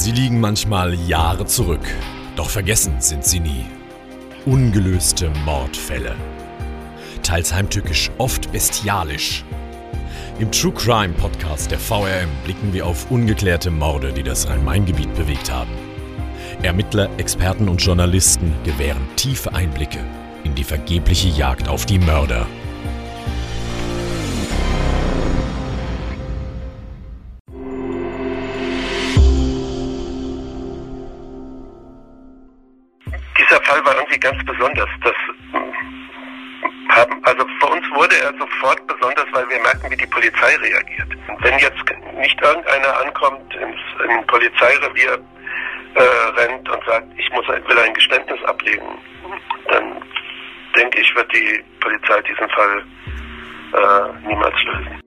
Sie liegen manchmal Jahre zurück, doch vergessen sind sie nie. Ungelöste Mordfälle. Teils heimtückisch, oft bestialisch. Im True Crime Podcast der VRM blicken wir auf ungeklärte Morde, die das Rhein-Main-Gebiet bewegt haben. Ermittler, Experten und Journalisten gewähren tiefe Einblicke in die vergebliche Jagd auf die Mörder. Wurde er sofort besonders, weil wir merken, wie die Polizei reagiert. Wenn jetzt nicht irgendeiner ankommt ins, im Polizeirevier äh, rennt und sagt, ich muss will ein Geständnis ablegen, dann denke ich, wird die Polizei diesen Fall äh, niemals lösen.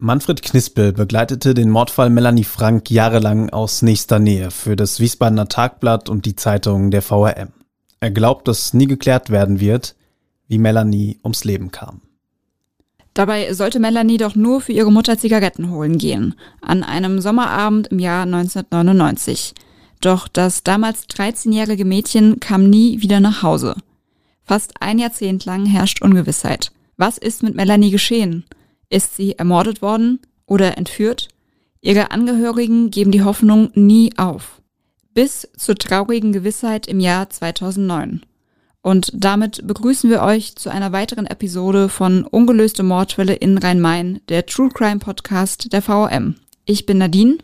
Manfred Knispel begleitete den Mordfall Melanie Frank jahrelang aus nächster Nähe für das Wiesbadener Tagblatt und die Zeitung der VRM. Er glaubt, dass nie geklärt werden wird, wie Melanie ums Leben kam. Dabei sollte Melanie doch nur für ihre Mutter Zigaretten holen gehen, an einem Sommerabend im Jahr 1999. Doch das damals 13-jährige Mädchen kam nie wieder nach Hause. Fast ein Jahrzehnt lang herrscht Ungewissheit. Was ist mit Melanie geschehen? Ist sie ermordet worden oder entführt? Ihre Angehörigen geben die Hoffnung nie auf. Bis zur traurigen Gewissheit im Jahr 2009. Und damit begrüßen wir euch zu einer weiteren Episode von Ungelöste Mordfälle in Rhein-Main, der True Crime Podcast der VOM. Ich bin Nadine.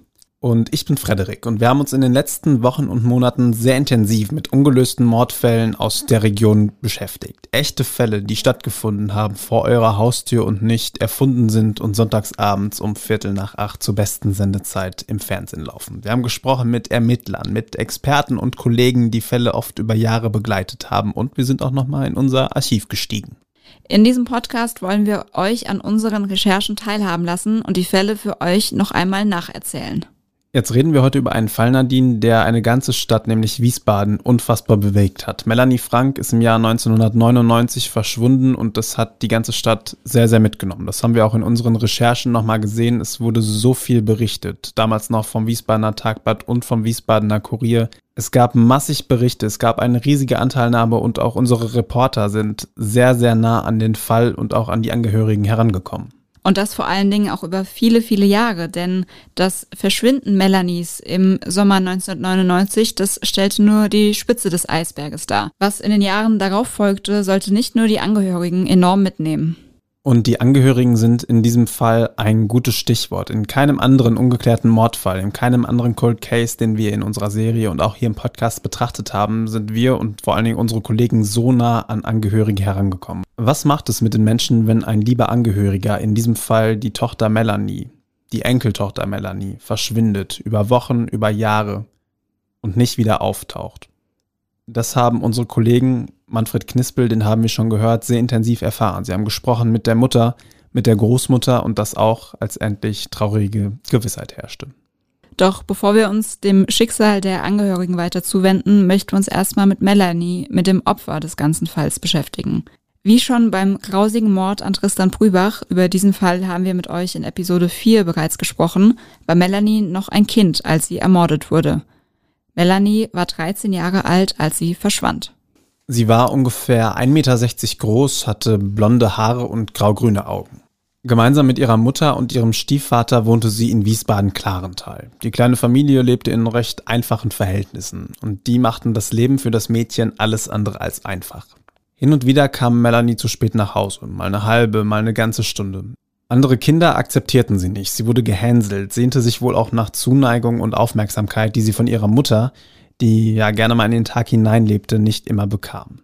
Und ich bin Frederik und wir haben uns in den letzten Wochen und Monaten sehr intensiv mit ungelösten Mordfällen aus der Region beschäftigt. Echte Fälle, die stattgefunden haben vor eurer Haustür und nicht erfunden sind und sonntagsabends um Viertel nach acht zur besten Sendezeit im Fernsehen laufen. Wir haben gesprochen mit Ermittlern, mit Experten und Kollegen, die Fälle oft über Jahre begleitet haben und wir sind auch nochmal in unser Archiv gestiegen. In diesem Podcast wollen wir euch an unseren Recherchen teilhaben lassen und die Fälle für euch noch einmal nacherzählen. Jetzt reden wir heute über einen Fall, Nadine, der eine ganze Stadt, nämlich Wiesbaden, unfassbar bewegt hat. Melanie Frank ist im Jahr 1999 verschwunden und das hat die ganze Stadt sehr, sehr mitgenommen. Das haben wir auch in unseren Recherchen nochmal gesehen. Es wurde so viel berichtet, damals noch vom Wiesbadener Tagblatt und vom Wiesbadener Kurier. Es gab massig Berichte, es gab eine riesige Anteilnahme und auch unsere Reporter sind sehr, sehr nah an den Fall und auch an die Angehörigen herangekommen. Und das vor allen Dingen auch über viele, viele Jahre, denn das Verschwinden Melanies im Sommer 1999, das stellte nur die Spitze des Eisberges dar. Was in den Jahren darauf folgte, sollte nicht nur die Angehörigen enorm mitnehmen. Und die Angehörigen sind in diesem Fall ein gutes Stichwort. In keinem anderen ungeklärten Mordfall, in keinem anderen Cold Case, den wir in unserer Serie und auch hier im Podcast betrachtet haben, sind wir und vor allen Dingen unsere Kollegen so nah an Angehörige herangekommen. Was macht es mit den Menschen, wenn ein lieber Angehöriger, in diesem Fall die Tochter Melanie, die Enkeltochter Melanie, verschwindet über Wochen, über Jahre und nicht wieder auftaucht? Das haben unsere Kollegen Manfred Knispel, den haben wir schon gehört, sehr intensiv erfahren. Sie haben gesprochen mit der Mutter, mit der Großmutter und das auch, als endlich traurige Gewissheit herrschte. Doch bevor wir uns dem Schicksal der Angehörigen weiter zuwenden, möchten wir uns erstmal mit Melanie, mit dem Opfer des ganzen Falls beschäftigen. Wie schon beim grausigen Mord an Tristan Brübach, über diesen Fall haben wir mit euch in Episode 4 bereits gesprochen, war Melanie noch ein Kind, als sie ermordet wurde. Melanie war 13 Jahre alt, als sie verschwand. Sie war ungefähr 1,60 Meter groß, hatte blonde Haare und graugrüne Augen. Gemeinsam mit ihrer Mutter und ihrem Stiefvater wohnte sie in Wiesbaden-Klarental. Die kleine Familie lebte in recht einfachen Verhältnissen und die machten das Leben für das Mädchen alles andere als einfach. Hin und wieder kam Melanie zu spät nach Hause, mal eine halbe, mal eine ganze Stunde. Andere Kinder akzeptierten sie nicht, sie wurde gehänselt, sehnte sich wohl auch nach Zuneigung und Aufmerksamkeit, die sie von ihrer Mutter, die ja gerne mal in den Tag hineinlebte, nicht immer bekam.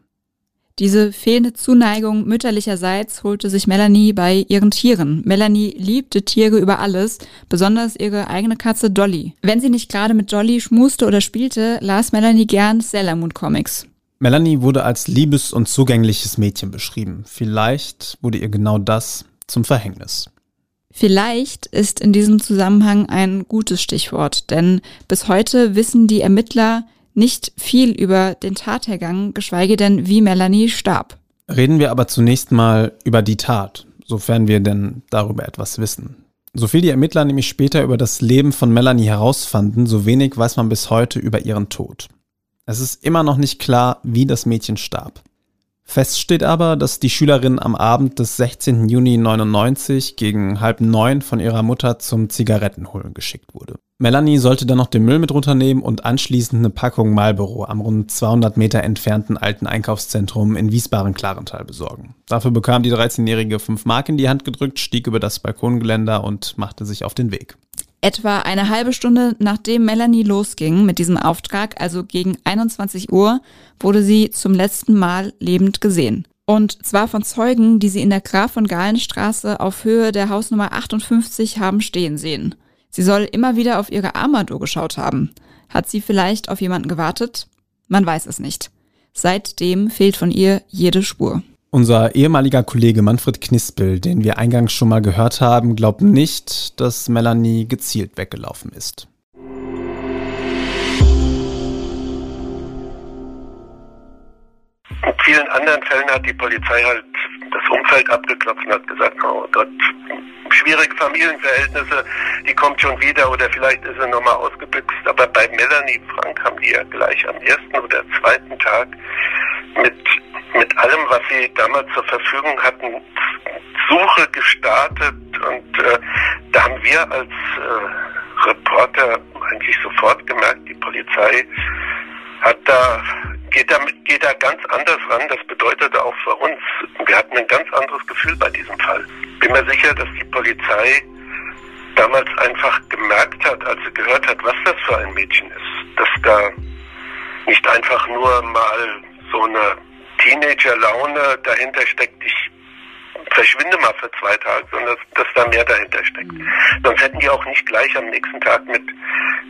Diese fehlende Zuneigung mütterlicherseits holte sich Melanie bei ihren Tieren. Melanie liebte Tiere über alles, besonders ihre eigene Katze Dolly. Wenn sie nicht gerade mit Dolly schmuste oder spielte, las Melanie gern Sailor Moon Comics. Melanie wurde als liebes und zugängliches Mädchen beschrieben. Vielleicht wurde ihr genau das zum Verhängnis. Vielleicht ist in diesem Zusammenhang ein gutes Stichwort, denn bis heute wissen die Ermittler nicht viel über den Tathergang, geschweige denn, wie Melanie starb. Reden wir aber zunächst mal über die Tat, sofern wir denn darüber etwas wissen. So viel die Ermittler nämlich später über das Leben von Melanie herausfanden, so wenig weiß man bis heute über ihren Tod. Es ist immer noch nicht klar, wie das Mädchen starb. Fest steht aber, dass die Schülerin am Abend des 16. Juni 99 gegen halb neun von ihrer Mutter zum Zigarettenholen geschickt wurde. Melanie sollte dann noch den Müll mit runternehmen und anschließend eine Packung Marlboro am rund 200 Meter entfernten alten Einkaufszentrum in Wiesbaden-Klarental besorgen. Dafür bekam die 13-Jährige fünf Mark in die Hand gedrückt, stieg über das Balkongeländer und machte sich auf den Weg. Etwa eine halbe Stunde nachdem Melanie losging mit diesem Auftrag, also gegen 21 Uhr, wurde sie zum letzten Mal lebend gesehen. Und zwar von Zeugen, die sie in der Graf von Galenstraße auf Höhe der Hausnummer 58 haben stehen sehen. Sie soll immer wieder auf ihre Armadur geschaut haben. Hat sie vielleicht auf jemanden gewartet? Man weiß es nicht. Seitdem fehlt von ihr jede Spur. Unser ehemaliger Kollege Manfred Knispel, den wir eingangs schon mal gehört haben, glaubt nicht, dass Melanie gezielt weggelaufen ist. In vielen anderen Fällen hat die Polizei halt das Umfeld abgeklopft und hat gesagt, oh Gott, schwierige Familienverhältnisse, die kommt schon wieder oder vielleicht ist sie nochmal ausgebüxt. Aber bei Melanie Frank haben die ja gleich am ersten oder zweiten Tag mit mit allem, was sie damals zur Verfügung hatten, Suche gestartet und äh, da haben wir als äh, Reporter eigentlich sofort gemerkt, die Polizei hat da geht da geht da ganz anders ran. Das bedeutete auch für uns, wir hatten ein ganz anderes Gefühl bei diesem Fall. Bin mir sicher, dass die Polizei damals einfach gemerkt hat, als sie gehört hat, was das für ein Mädchen ist, dass da nicht einfach nur mal so eine Teenager-Laune dahinter steckt, ich verschwinde mal für zwei Tage, sondern dass, dass da mehr dahinter steckt. Mhm. Sonst hätten die auch nicht gleich am nächsten Tag mit,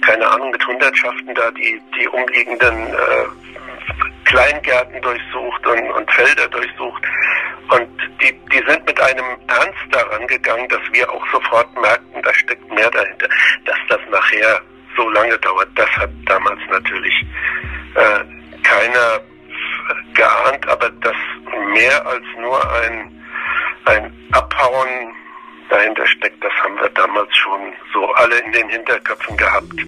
keine Ahnung, mit Hundertschaften da die, die umliegenden äh, Kleingärten durchsucht und, und Felder durchsucht. Und die, die sind mit einem Ernst daran gegangen, dass wir auch sofort merkten, da steckt mehr dahinter. Dass das nachher so lange dauert, das hat damals natürlich äh, keiner geahnt, aber dass mehr als nur ein, ein Abhauen dahinter steckt, das haben wir damals schon so alle in den Hinterköpfen gehabt.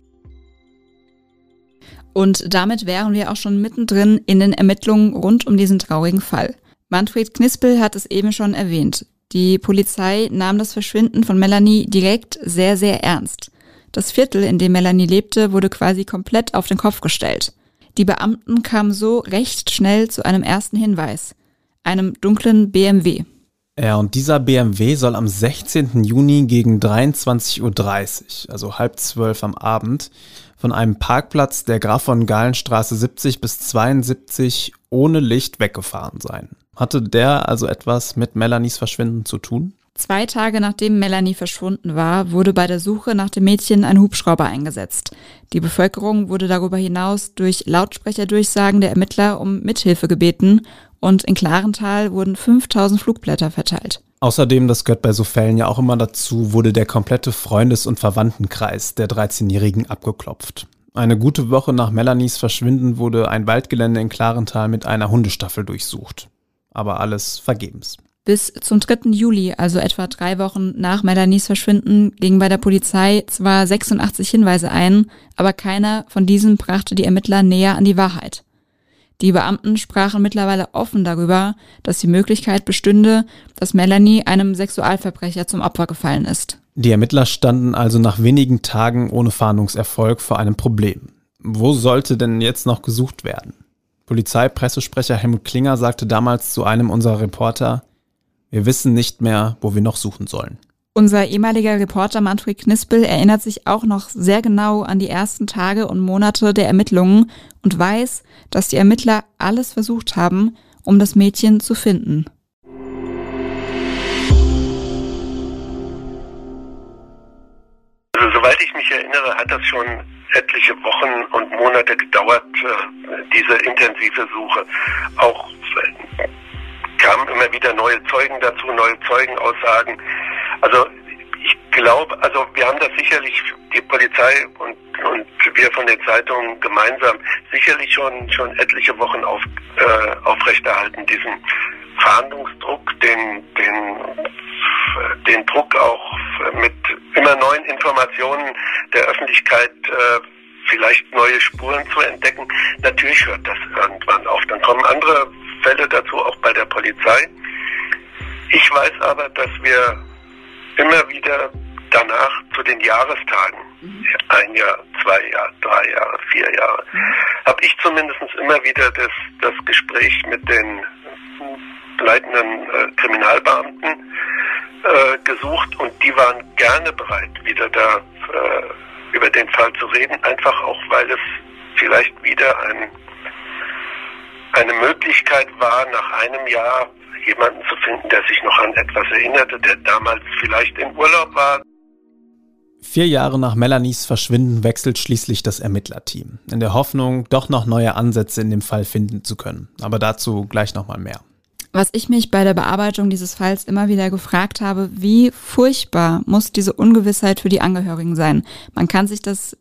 Und damit wären wir auch schon mittendrin in den Ermittlungen rund um diesen traurigen Fall. Manfred Knispel hat es eben schon erwähnt. Die Polizei nahm das Verschwinden von Melanie direkt sehr, sehr ernst. Das Viertel, in dem Melanie lebte, wurde quasi komplett auf den Kopf gestellt. Die Beamten kamen so recht schnell zu einem ersten Hinweis, einem dunklen BMW. Ja, und dieser BMW soll am 16. Juni gegen 23.30 Uhr, also halb zwölf am Abend, von einem Parkplatz der Graf von Galenstraße 70 bis 72 ohne Licht weggefahren sein. Hatte der also etwas mit Melanies Verschwinden zu tun? Zwei Tage nachdem Melanie verschwunden war, wurde bei der Suche nach dem Mädchen ein Hubschrauber eingesetzt. Die Bevölkerung wurde darüber hinaus durch Lautsprecherdurchsagen der Ermittler um Mithilfe gebeten und in Klarental wurden 5000 Flugblätter verteilt. Außerdem, das gehört bei so Fällen ja auch immer dazu, wurde der komplette Freundes- und Verwandtenkreis der 13-Jährigen abgeklopft. Eine gute Woche nach Melanies Verschwinden wurde ein Waldgelände in Klarental mit einer Hundestaffel durchsucht. Aber alles vergebens. Bis zum 3. Juli, also etwa drei Wochen nach Melanies Verschwinden, gingen bei der Polizei zwar 86 Hinweise ein, aber keiner von diesen brachte die Ermittler näher an die Wahrheit. Die Beamten sprachen mittlerweile offen darüber, dass die Möglichkeit bestünde, dass Melanie einem Sexualverbrecher zum Opfer gefallen ist. Die Ermittler standen also nach wenigen Tagen ohne Fahndungserfolg vor einem Problem. Wo sollte denn jetzt noch gesucht werden? Polizeipressesprecher Helmut Klinger sagte damals zu einem unserer Reporter, wir wissen nicht mehr, wo wir noch suchen sollen. Unser ehemaliger Reporter Manfred Knispel erinnert sich auch noch sehr genau an die ersten Tage und Monate der Ermittlungen und weiß, dass die Ermittler alles versucht haben, um das Mädchen zu finden. Also, soweit ich mich erinnere, hat das schon etliche Wochen und Monate gedauert, äh, diese intensive Suche. Auch kamen immer wieder neue Zeugen dazu, neue Zeugenaussagen. Also ich glaube, also wir haben das sicherlich, die Polizei und, und wir von den Zeitungen gemeinsam, sicherlich schon, schon etliche Wochen auf, äh, aufrechterhalten, diesen Fahndungsdruck, den, den, den Druck auch mit immer neuen Informationen der Öffentlichkeit äh, vielleicht neue Spuren zu entdecken. Natürlich hört das irgendwann auf. Dann kommen andere Fälle dazu, auch bei der Polizei. Ich weiß aber, dass wir immer wieder danach zu den Jahrestagen, mhm. ein Jahr, zwei Jahre, drei Jahre, vier Jahre, mhm. habe ich zumindest immer wieder das, das Gespräch mit den leitenden äh, Kriminalbeamten äh, gesucht und die waren gerne bereit, wieder da äh, über den Fall zu reden, einfach auch weil es vielleicht wieder ein, eine Möglichkeit war, nach einem Jahr jemanden zu finden, der sich noch an etwas erinnerte, der damals vielleicht im Urlaub war. Vier Jahre nach Melanies Verschwinden wechselt schließlich das Ermittlerteam, in der Hoffnung, doch noch neue Ansätze in dem Fall finden zu können. Aber dazu gleich nochmal mehr. Was ich mich bei der Bearbeitung dieses Falls immer wieder gefragt habe, wie furchtbar muss diese Ungewissheit für die Angehörigen sein? Man kann sich das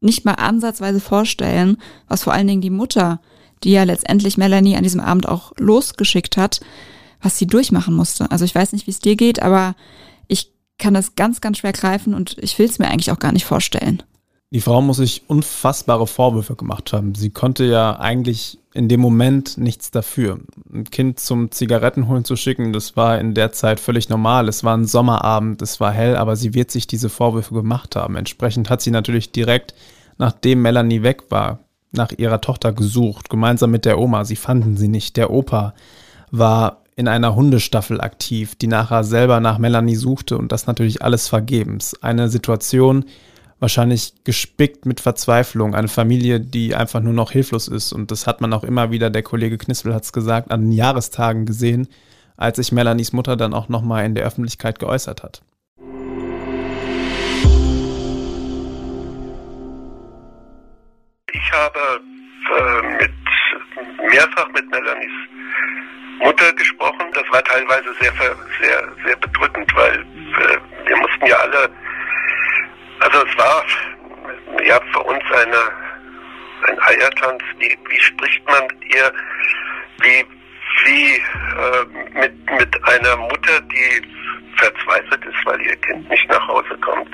nicht mal ansatzweise vorstellen, was vor allen Dingen die Mutter, die ja letztendlich Melanie an diesem Abend auch losgeschickt hat, was sie durchmachen musste. Also ich weiß nicht, wie es dir geht, aber ich kann das ganz, ganz schwer greifen und ich will es mir eigentlich auch gar nicht vorstellen. Die Frau muss sich unfassbare Vorwürfe gemacht haben. Sie konnte ja eigentlich in dem Moment nichts dafür. Ein Kind zum Zigarettenholen zu schicken, das war in der Zeit völlig normal. Es war ein Sommerabend, es war hell, aber sie wird sich diese Vorwürfe gemacht haben. Entsprechend hat sie natürlich direkt, nachdem Melanie weg war, nach ihrer Tochter gesucht, gemeinsam mit der Oma. Sie fanden sie nicht. Der Opa war in einer Hundestaffel aktiv, die nachher selber nach Melanie suchte und das natürlich alles vergebens. Eine Situation, wahrscheinlich gespickt mit Verzweiflung, eine Familie, die einfach nur noch hilflos ist. Und das hat man auch immer wieder, der Kollege Knispel hat es gesagt, an den Jahrestagen gesehen, als sich Melanies Mutter dann auch nochmal in der Öffentlichkeit geäußert hat. Ich habe äh, mit, mehrfach mit Melanies Mutter gesprochen. Das war teilweise sehr, sehr, sehr bedrückend, weil äh, wir mussten ja alle also es war ja für uns eine, ein Eiertanz. Wie, wie spricht man mit ihr? Wie, wie äh, mit, mit einer Mutter, die verzweifelt ist, weil ihr Kind nicht nach Hause kommt.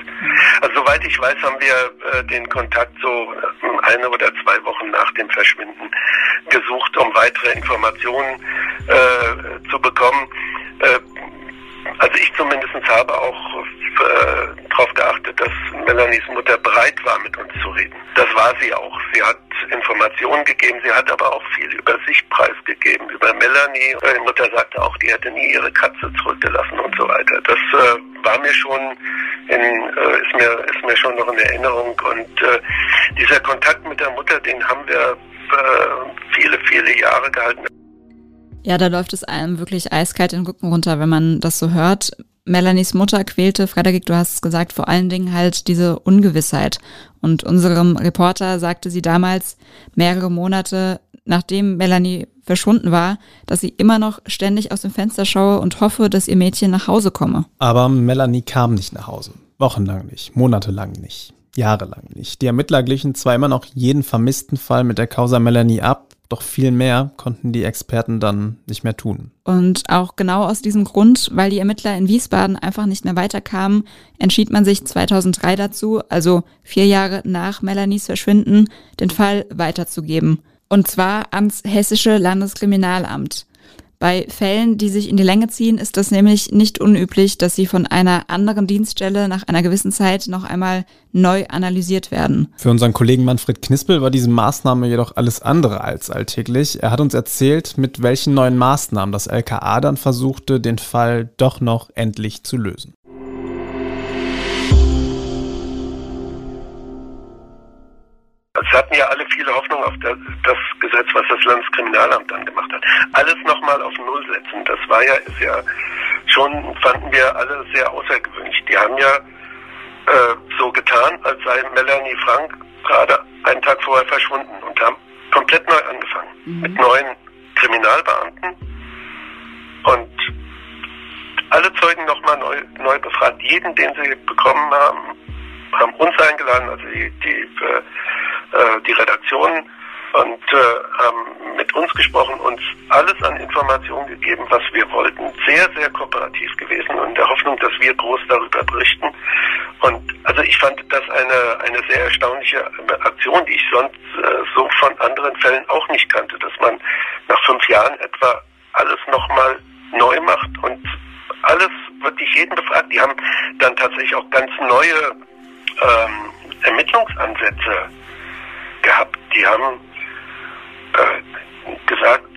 Also soweit ich weiß, haben wir äh, den Kontakt so eine oder zwei Wochen nach dem Verschwinden gesucht, um weitere Informationen äh, zu bekommen. Äh, also ich zumindest habe auch äh, darauf geachtet, dass Melanies Mutter bereit war, mit uns zu reden. Das war sie auch. Sie hat Informationen gegeben, sie hat aber auch viel über sich preisgegeben, über Melanie. Die Mutter sagte auch, die hätte nie ihre Katze zurückgelassen und so weiter. Das äh, war mir schon in, äh, ist mir ist mir schon noch in Erinnerung und äh, dieser Kontakt mit der Mutter, den haben wir äh, viele viele Jahre gehalten. Ja, da läuft es einem wirklich eiskalt den Rücken runter, wenn man das so hört. Melanies Mutter quälte, Frederik, du hast es gesagt, vor allen Dingen halt diese Ungewissheit. Und unserem Reporter sagte sie damals, mehrere Monate nachdem Melanie verschwunden war, dass sie immer noch ständig aus dem Fenster schaue und hoffe, dass ihr Mädchen nach Hause komme. Aber Melanie kam nicht nach Hause. Wochenlang nicht, monatelang nicht, jahrelang nicht. Die Ermittler glichen zwar immer noch jeden vermissten Fall mit der Causa Melanie ab, doch viel mehr konnten die Experten dann nicht mehr tun. Und auch genau aus diesem Grund, weil die Ermittler in Wiesbaden einfach nicht mehr weiterkamen, entschied man sich 2003 dazu, also vier Jahre nach Melanies Verschwinden, den Fall weiterzugeben. Und zwar ans Hessische Landeskriminalamt. Bei Fällen, die sich in die Länge ziehen, ist das nämlich nicht unüblich, dass sie von einer anderen Dienststelle nach einer gewissen Zeit noch einmal neu analysiert werden. Für unseren Kollegen Manfred Knispel war diese Maßnahme jedoch alles andere als alltäglich. Er hat uns erzählt, mit welchen neuen Maßnahmen das LKA dann versuchte, den Fall doch noch endlich zu lösen. Viele Hoffnung auf das, das Gesetz, was das Landeskriminalamt dann gemacht hat. Alles nochmal auf Null setzen, das war ja, ist ja schon, fanden wir alle sehr außergewöhnlich. Die haben ja äh, so getan, als sei Melanie Frank gerade einen Tag vorher verschwunden und haben komplett neu angefangen. Mhm. Mit neuen Kriminalbeamten und alle Zeugen nochmal neu, neu befragt. Jeden, den sie bekommen haben, haben uns eingeladen, also die, die, äh, die Redaktion und äh, haben mit uns gesprochen, uns alles an Informationen gegeben, was wir wollten. Sehr, sehr kooperativ gewesen und in der Hoffnung, dass wir groß darüber berichten. Und also ich fand das eine, eine sehr erstaunliche Aktion, die ich sonst äh, so von anderen Fällen auch nicht kannte, dass man nach fünf Jahren etwa alles nochmal neu macht und alles wirklich jeden befragt. Die haben dann tatsächlich auch ganz neue ähm, Ermittlungsansätze gehabt. Die haben äh, gesagt,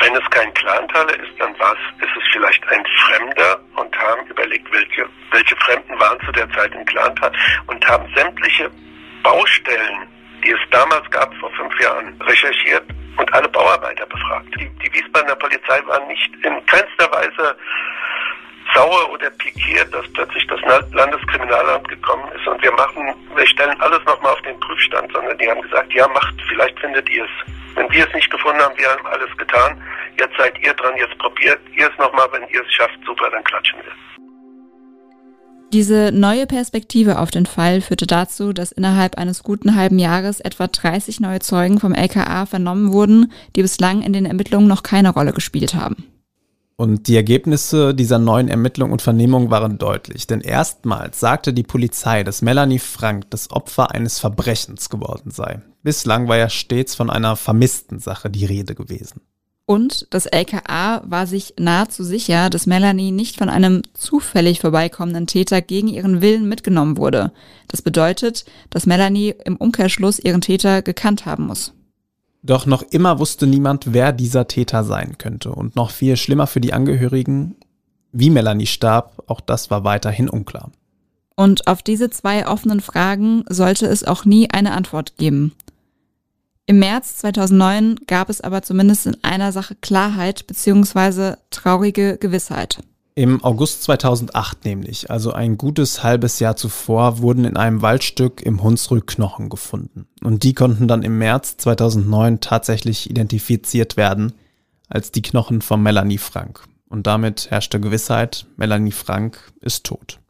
wenn es kein Clantaler ist, dann war ist es vielleicht ein Fremder und haben überlegt, welche, welche Fremden waren zu der Zeit im Clantal und haben sämtliche Baustellen, die es damals gab, vor fünf Jahren, recherchiert und alle Bauarbeiter befragt. Die, die Wiesbadener Polizei war nicht in keinster Weise sauer oder pikiert, dass plötzlich das Landeskriminalamt gekommen ist und wir machen, wir stellen alles nochmal auf den Prüfstand, sondern die haben gesagt, ja macht, vielleicht findet ihr es. Wenn wir es nicht gefunden haben, wir haben alles getan, jetzt seid ihr dran, jetzt probiert ihr es nochmal, wenn ihr es schafft, super, dann klatschen wir. Diese neue Perspektive auf den Fall führte dazu, dass innerhalb eines guten halben Jahres etwa 30 neue Zeugen vom LKA vernommen wurden, die bislang in den Ermittlungen noch keine Rolle gespielt haben. Und die Ergebnisse dieser neuen Ermittlung und Vernehmung waren deutlich, denn erstmals sagte die Polizei, dass Melanie Frank das Opfer eines Verbrechens geworden sei. Bislang war ja stets von einer vermissten Sache die Rede gewesen. Und das LKA war sich nahezu sicher, dass Melanie nicht von einem zufällig vorbeikommenden Täter gegen ihren Willen mitgenommen wurde. Das bedeutet, dass Melanie im Umkehrschluss ihren Täter gekannt haben muss. Doch noch immer wusste niemand, wer dieser Täter sein könnte. Und noch viel schlimmer für die Angehörigen, wie Melanie starb, auch das war weiterhin unklar. Und auf diese zwei offenen Fragen sollte es auch nie eine Antwort geben. Im März 2009 gab es aber zumindest in einer Sache Klarheit bzw. traurige Gewissheit. Im August 2008 nämlich, also ein gutes halbes Jahr zuvor, wurden in einem Waldstück im Hunsrück Knochen gefunden. Und die konnten dann im März 2009 tatsächlich identifiziert werden als die Knochen von Melanie Frank. Und damit herrschte Gewissheit, Melanie Frank ist tot.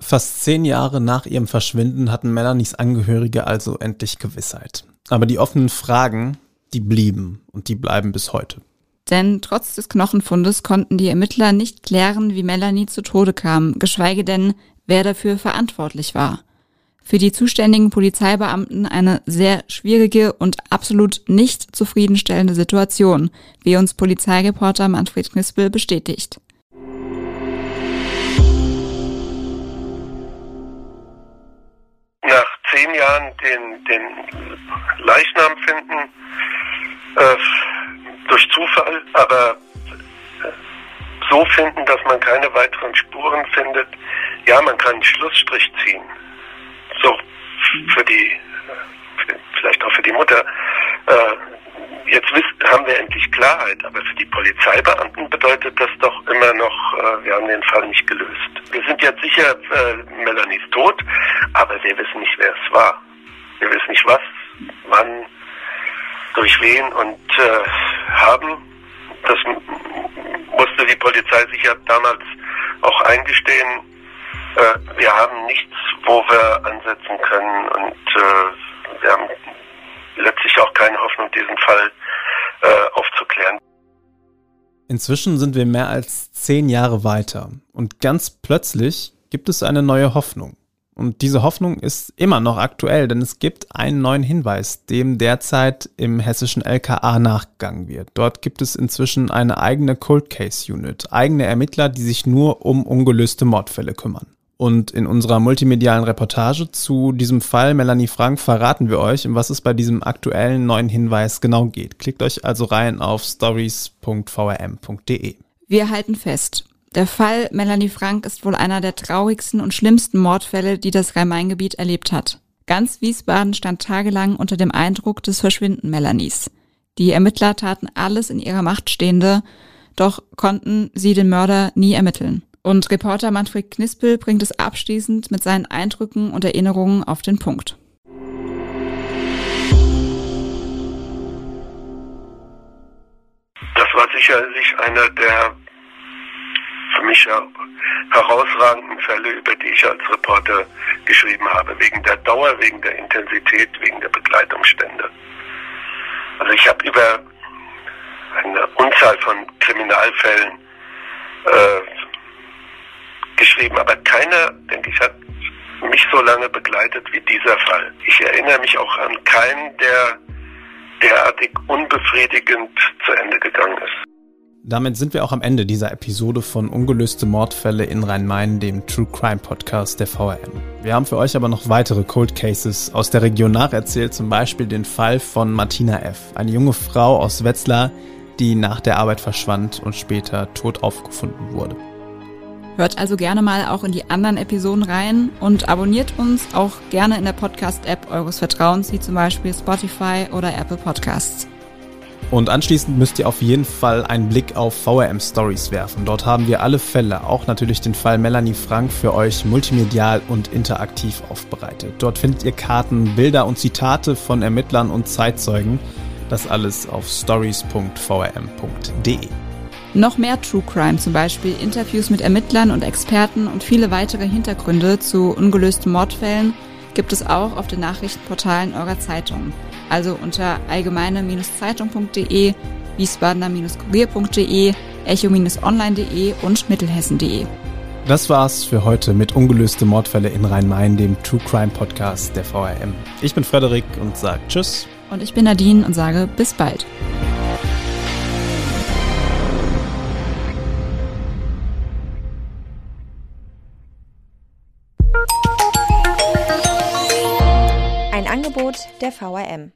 Fast zehn Jahre nach ihrem Verschwinden hatten Melanies Angehörige also endlich Gewissheit. Aber die offenen Fragen, die blieben und die bleiben bis heute. Denn trotz des Knochenfundes konnten die Ermittler nicht klären, wie Melanie zu Tode kam, geschweige denn, wer dafür verantwortlich war. Für die zuständigen Polizeibeamten eine sehr schwierige und absolut nicht zufriedenstellende Situation, wie uns Polizeireporter Manfred Knispel bestätigt. Nach zehn Jahren den, den Leichnam finden, äh, durch Zufall, aber so finden, dass man keine weiteren Spuren findet. Ja, man kann einen Schlussstrich ziehen. So für die, vielleicht auch für die Mutter. Äh, jetzt haben wir endlich Klarheit, aber für die Polizeibeamten bedeutet das doch immer noch, äh, wir haben den Fall nicht gelöst. Wir sind jetzt sicher, äh, Melanie ist tot, aber wir wissen nicht, wer es war. Wir wissen nicht was, wann, durch wen und äh, haben. Das musste die Polizei sich ja damals auch eingestehen. Äh, wir haben nichts, wo wir ansetzen können und äh, wir haben letztlich auch keine Hoffnung, diesen Fall äh, aufzuklären. Inzwischen sind wir mehr als zehn Jahre weiter und ganz plötzlich gibt es eine neue Hoffnung. Und diese Hoffnung ist immer noch aktuell, denn es gibt einen neuen Hinweis, dem derzeit im hessischen LKA nachgegangen wird. Dort gibt es inzwischen eine eigene Cold Case Unit, eigene Ermittler, die sich nur um ungelöste Mordfälle kümmern. Und in unserer multimedialen Reportage zu diesem Fall Melanie Frank verraten wir euch, um was es bei diesem aktuellen neuen Hinweis genau geht. Klickt euch also rein auf stories.vrm.de. Wir halten fest. Der Fall Melanie Frank ist wohl einer der traurigsten und schlimmsten Mordfälle, die das Rhein-Main-Gebiet erlebt hat. Ganz Wiesbaden stand tagelang unter dem Eindruck des Verschwinden Melanies. Die Ermittler taten alles in ihrer Macht Stehende, doch konnten sie den Mörder nie ermitteln. Und Reporter Manfred Knispel bringt es abschließend mit seinen Eindrücken und Erinnerungen auf den Punkt. Das war sicherlich einer der mich herausragenden Fälle, über die ich als Reporter geschrieben habe, wegen der Dauer, wegen der Intensität, wegen der Begleitumstände. Also ich habe über eine Unzahl von Kriminalfällen äh, geschrieben, aber keiner, denke ich, hat mich so lange begleitet wie dieser Fall. Ich erinnere mich auch an keinen, der derartig unbefriedigend zu Ende gegangen ist. Damit sind wir auch am Ende dieser Episode von Ungelöste Mordfälle in Rhein-Main, dem True Crime Podcast der VRM. Wir haben für euch aber noch weitere Cold Cases aus der Region nacherzählt, zum Beispiel den Fall von Martina F., eine junge Frau aus Wetzlar, die nach der Arbeit verschwand und später tot aufgefunden wurde. Hört also gerne mal auch in die anderen Episoden rein und abonniert uns auch gerne in der Podcast-App eures Vertrauens, wie zum Beispiel Spotify oder Apple Podcasts. Und anschließend müsst ihr auf jeden Fall einen Blick auf VRM Stories werfen. Dort haben wir alle Fälle, auch natürlich den Fall Melanie Frank, für euch multimedial und interaktiv aufbereitet. Dort findet ihr Karten, Bilder und Zitate von Ermittlern und Zeitzeugen. Das alles auf stories.vrm.de. Noch mehr True Crime, zum Beispiel Interviews mit Ermittlern und Experten und viele weitere Hintergründe zu ungelösten Mordfällen gibt es auch auf den Nachrichtenportalen eurer Zeitung. Also unter allgemeine-zeitung.de, wiesbadener-kurier.de, echo-online.de und mittelhessen.de. Das war's für heute mit Ungelöste Mordfälle in Rhein-Main, dem True Crime Podcast der VRM. Ich bin Frederik und sage Tschüss. Und ich bin Nadine und sage bis bald. Angebot der VRM.